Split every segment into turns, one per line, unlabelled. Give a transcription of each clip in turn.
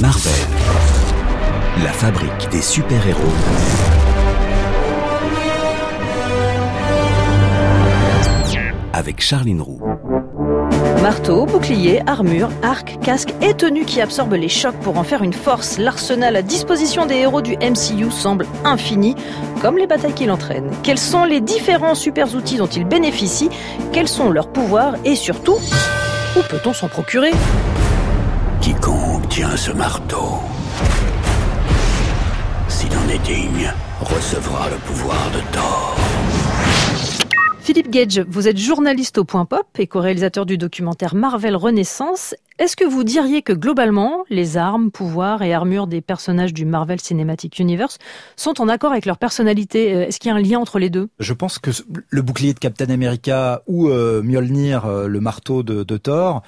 Marvel, la fabrique des super-héros. Avec Charline Roux.
Marteau, bouclier, armure, arc, casque et tenue qui absorbent les chocs pour en faire une force. L'arsenal à disposition des héros du MCU semble infini, comme les batailles qu'il entraîne. Quels sont les différents super outils dont ils bénéficient? Quels sont leurs pouvoirs? Et surtout, où peut-on s'en procurer?
Quiconque tient ce marteau, s'il en est digne, recevra le pouvoir de Thor.
Philippe Gage, vous êtes journaliste au Point Pop et co-réalisateur du documentaire Marvel Renaissance. Est-ce que vous diriez que globalement, les armes, pouvoirs et armures des personnages du Marvel Cinematic Universe sont en accord avec leur personnalité? Euh, Est-ce qu'il y a un lien entre les deux?
Je pense que le bouclier de Captain America ou euh, Mjolnir, euh, le marteau de, de Thor,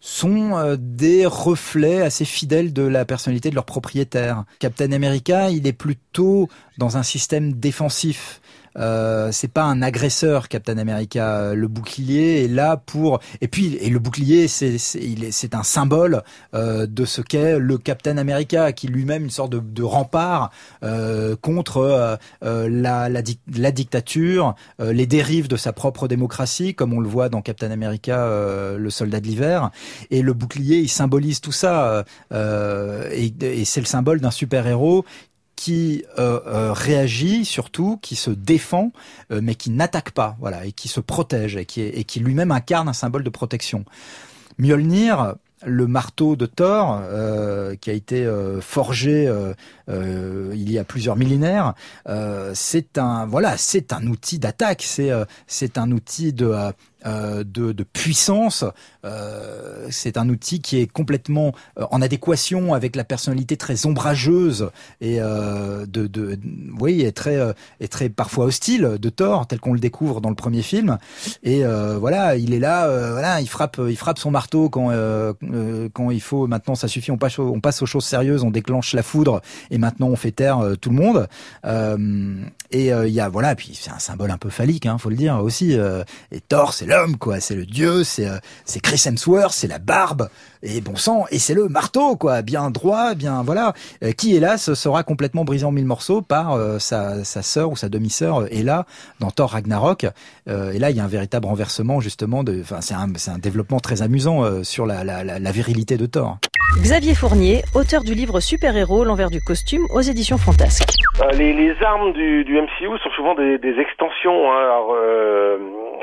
sont euh, des reflets assez fidèles de la personnalité de leur propriétaire. Captain America, il est plutôt dans un système défensif. Euh, c'est pas un agresseur, Captain America. Le bouclier est là pour. Et puis, et le bouclier, c'est c'est un symbole euh, de ce qu'est le Captain America, qui lui-même une sorte de, de rempart euh, contre euh, euh, la, la, la, dictature, euh, les dérives de sa propre démocratie, comme on le voit dans Captain America, le soldat de l'hiver. Et le bouclier, il symbolise tout ça. et, et c'est le symbole d'un super héros qui euh, euh, réagit surtout, qui se défend, euh, mais qui n'attaque pas, voilà, et qui se protège, et qui, lui-même incarne un symbole de protection. Mjolnir, le marteau de Thor, qui a été forgé il y a plusieurs millénaires, c'est un voilà, c'est un outil d'attaque, c'est c'est un outil de euh, de, de, puissance. Euh, c'est un outil qui est complètement euh, en adéquation avec la personnalité très ombrageuse et de, de, oui, est très, très parfois hostile de Thor, tel qu'on le découvre dans le premier film. Et voilà, il est là, voilà, il frappe, il frappe son marteau quand quand il faut. Maintenant, ça suffit. On passe, on passe aux choses sérieuses, on déclenche la foudre et maintenant on fait taire tout le monde. et il y a voilà, puis c'est un symbole un peu phallique, hein, faut le dire aussi. et Thor, c'est l'homme, quoi. C'est le dieu, c'est euh, c'est Chris Hemsworth, c'est la barbe et bon sang, et c'est le marteau, quoi. Bien droit, bien voilà. Euh, qui hélas sera complètement brisé en mille morceaux par euh, sa sa sœur ou sa demi-sœur là dans Thor Ragnarok. et là, il y a un véritable renversement justement. De, enfin, c'est un c'est un développement très amusant sur la, la, la, la virilité de Thor.
Xavier Fournier, auteur du livre Super-héros, l'envers du costume, aux éditions Fantasques.
les, les, armes du, du, MCU sont souvent des, des extensions. Hein. Alors, euh,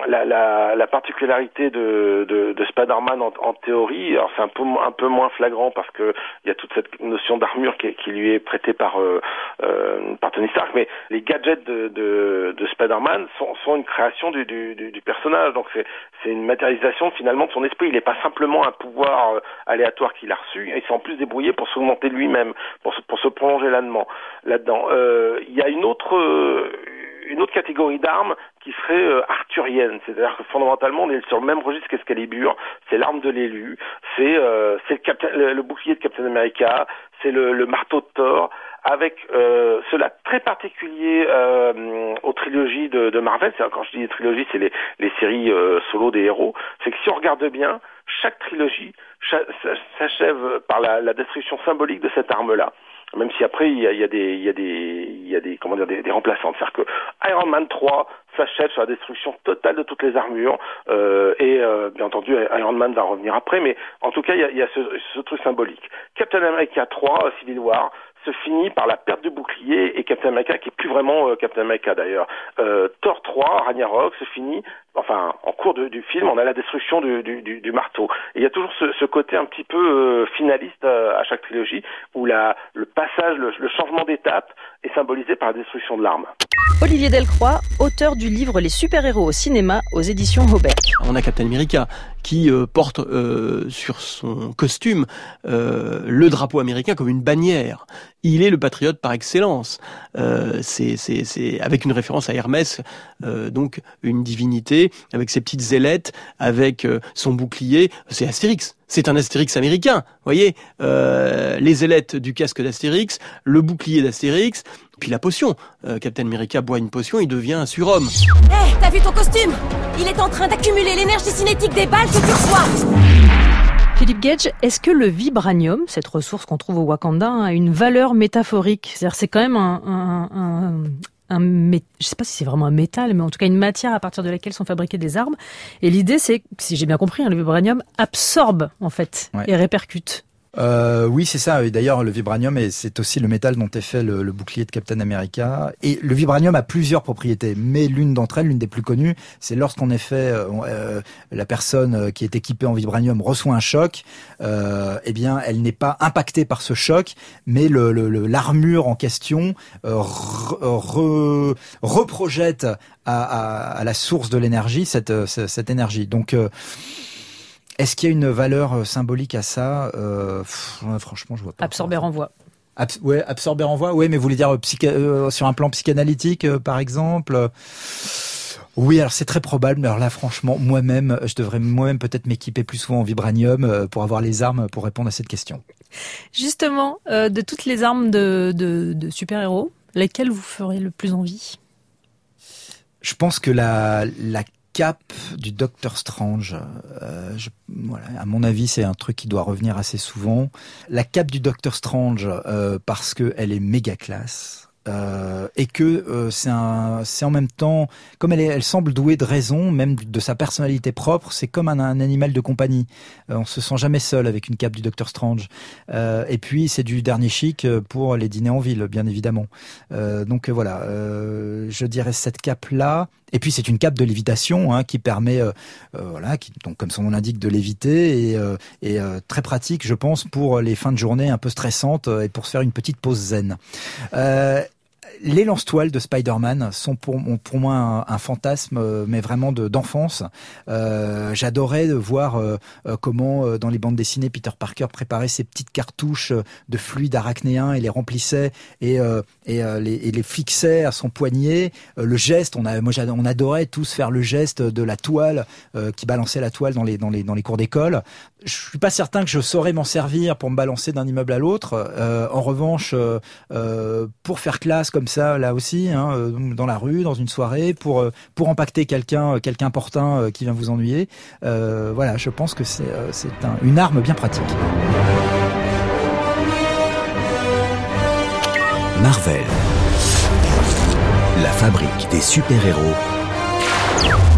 la, la, la, particularité de, de, de Spider-Man en, en, théorie, alors c'est un peu un peu moins flagrant parce que il y a toute cette notion d'armure qui, qui, lui est prêtée par euh, euh, par Tony Stark, mais les gadgets de, de, de Spider-Man sont, sont, une création du, du, du personnage, donc c'est c'est une matérialisation finalement de son esprit. Il n'est pas simplement un pouvoir euh, aléatoire qu'il a reçu, il s'est en plus débrouillé pour s'augmenter lui-même, pour se, pour se prolonger là-dedans. Là-dedans, euh, il y a une autre une autre catégorie d'armes qui serait euh, arthurienne, c'est-à-dire que fondamentalement on est sur le même registre qu'Escalibur, c'est l'arme de l'élu, c'est euh, le, le, bouclier de Captain America, c'est le, le, marteau de Thor, avec euh, cela très particulier euh, aux trilogies de, de Marvel, quand je dis trilogies, c'est les, les séries euh, solo des héros, c'est que si on regarde bien, chaque trilogie s'achève par la, la destruction symbolique de cette arme-là même si après il y a, il y a des il y a des il y a des comment dire des, remplaçantes c'est-à-dire que Iron Man 3 s'achève sur la destruction totale de toutes les armures euh, et euh, bien entendu Iron Man va revenir après mais en tout cas il y a, y a ce, ce, truc symbolique Captain America 3 Civil War se finit par la perte du bouclier et Captain America qui est plus vraiment euh, Captain America d'ailleurs. Euh, Thor 3, Ragnarok se finit, enfin en cours de, du film, on a la destruction du, du, du, marteau. Et il y a toujours ce, ce côté un petit peu euh, finaliste à chaque trilogie où la, le passage, le, le changement d'étape est symbolisé par la destruction de l'arme.
Olivier Delcroix, auteur du livre Les super-héros au cinéma aux éditions Hobeck.
On a Captain America qui euh, porte euh, sur son costume euh, le drapeau américain comme une bannière. Il est le patriote par excellence. Euh, c'est avec une référence à Hermès, euh, donc une divinité, avec ses petites ailettes, avec euh, son bouclier. C'est Astérix. C'est un Astérix américain, voyez Les ailettes du casque d'Astérix, le bouclier d'Astérix, puis la potion. Captain America boit une potion, il devient un surhomme.
Hé, hey, t'as vu ton costume? Il est en train d'accumuler l'énergie cinétique des balles que tu reçois
Philippe Gage, est-ce que le vibranium, cette ressource qu'on trouve au Wakanda, a une valeur métaphorique? C'est-à-dire, c'est quand même un, un, un, un, je sais pas si c'est vraiment un métal, mais en tout cas une matière à partir de laquelle sont fabriquées des armes. Et l'idée, c'est, si j'ai bien compris, hein, le vibranium absorbe en fait
Ouais.
et répercute.
Euh, oui, c'est ça. D'ailleurs, le vibranium, c'est aussi le métal dont est fait le, le bouclier de Captain America. Et le vibranium a plusieurs propriétés, mais l'une d'entre elles, l'une des plus connues, c'est lorsqu'en effet euh, euh, la personne euh, qui est équipée en vibranium reçoit un choc, euh, eh bien, elle n'est pas impactée par ce choc, mais le- le- le- l'armure en question euh, re- re- reprojette à, à- à la source de l'énergie cette, cette énergie. Donc est-ce qu'il y a une valeur euh, symbolique à ça euh, pff, Franchement, je vois pas.
Absorber renvoie.
Abs- ouais, absorber renvoi. Ouais, mais vous voulez dire euh, sur un plan psychanalytique, euh, par exemple Oui, alors c'est très probable. Mais alors là, franchement, moi-même, je devrais moi-même peut-être m'équiper plus souvent en vibranium pour avoir les armes pour répondre à cette question.
Justement, euh, de toutes les armes de, de, de super-héros, lesquelles vous ferez le plus envie?
Je pense que la, la cape du Docteur Strange, euh, à mon avis, c'est un truc qui doit revenir assez souvent. La cape du Docteur Strange, euh, parce que elle est méga classe. euh, et que c'est c'est en même temps, comme elle, semble douée de raison, même de sa personnalité propre, c'est comme un, animal de compagnie. On se sent jamais seul avec une cape du Docteur Strange. Et puis c'est du dernier chic pour les dîners en ville, bien évidemment. Donc voilà, je dirais cette cape là. Et puis c'est une cape de lévitation hein, qui permet, euh, euh, voilà, donc comme son nom l'indique, de léviter et, euh, et très pratique, je pense, pour les fins de journée un peu stressantes et pour se faire une petite pause zen. Les lance-toiles de Spider-Man sont pour, moi un, fantasme, euh, mais vraiment de- d'enfance. Euh, J'adorais de voir euh, comment, dans les bandes dessinées, Peter Parker préparait ses petites cartouches de fluide arachnéen et les remplissait et, les, fixait à son poignet. Le geste, on, moi, on adorait tous faire le geste de la toile qui balançait la toile dans les, dans les, cours d'école. Je suis pas certain que je saurais m'en servir pour me balancer d'un immeuble à l'autre. En revanche, pour faire classe comme ça, là aussi, hein, euh, dans la rue, dans une soirée, pour euh, pour impacter quelqu'un, euh, quelqu'un euh, qui vient vous ennuyer, voilà, je pense que c'est c'est un- une arme bien pratique.
Marvel. La fabrique des super-héros.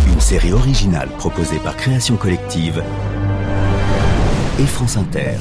Une série originale proposée par Création Collective et France Inter.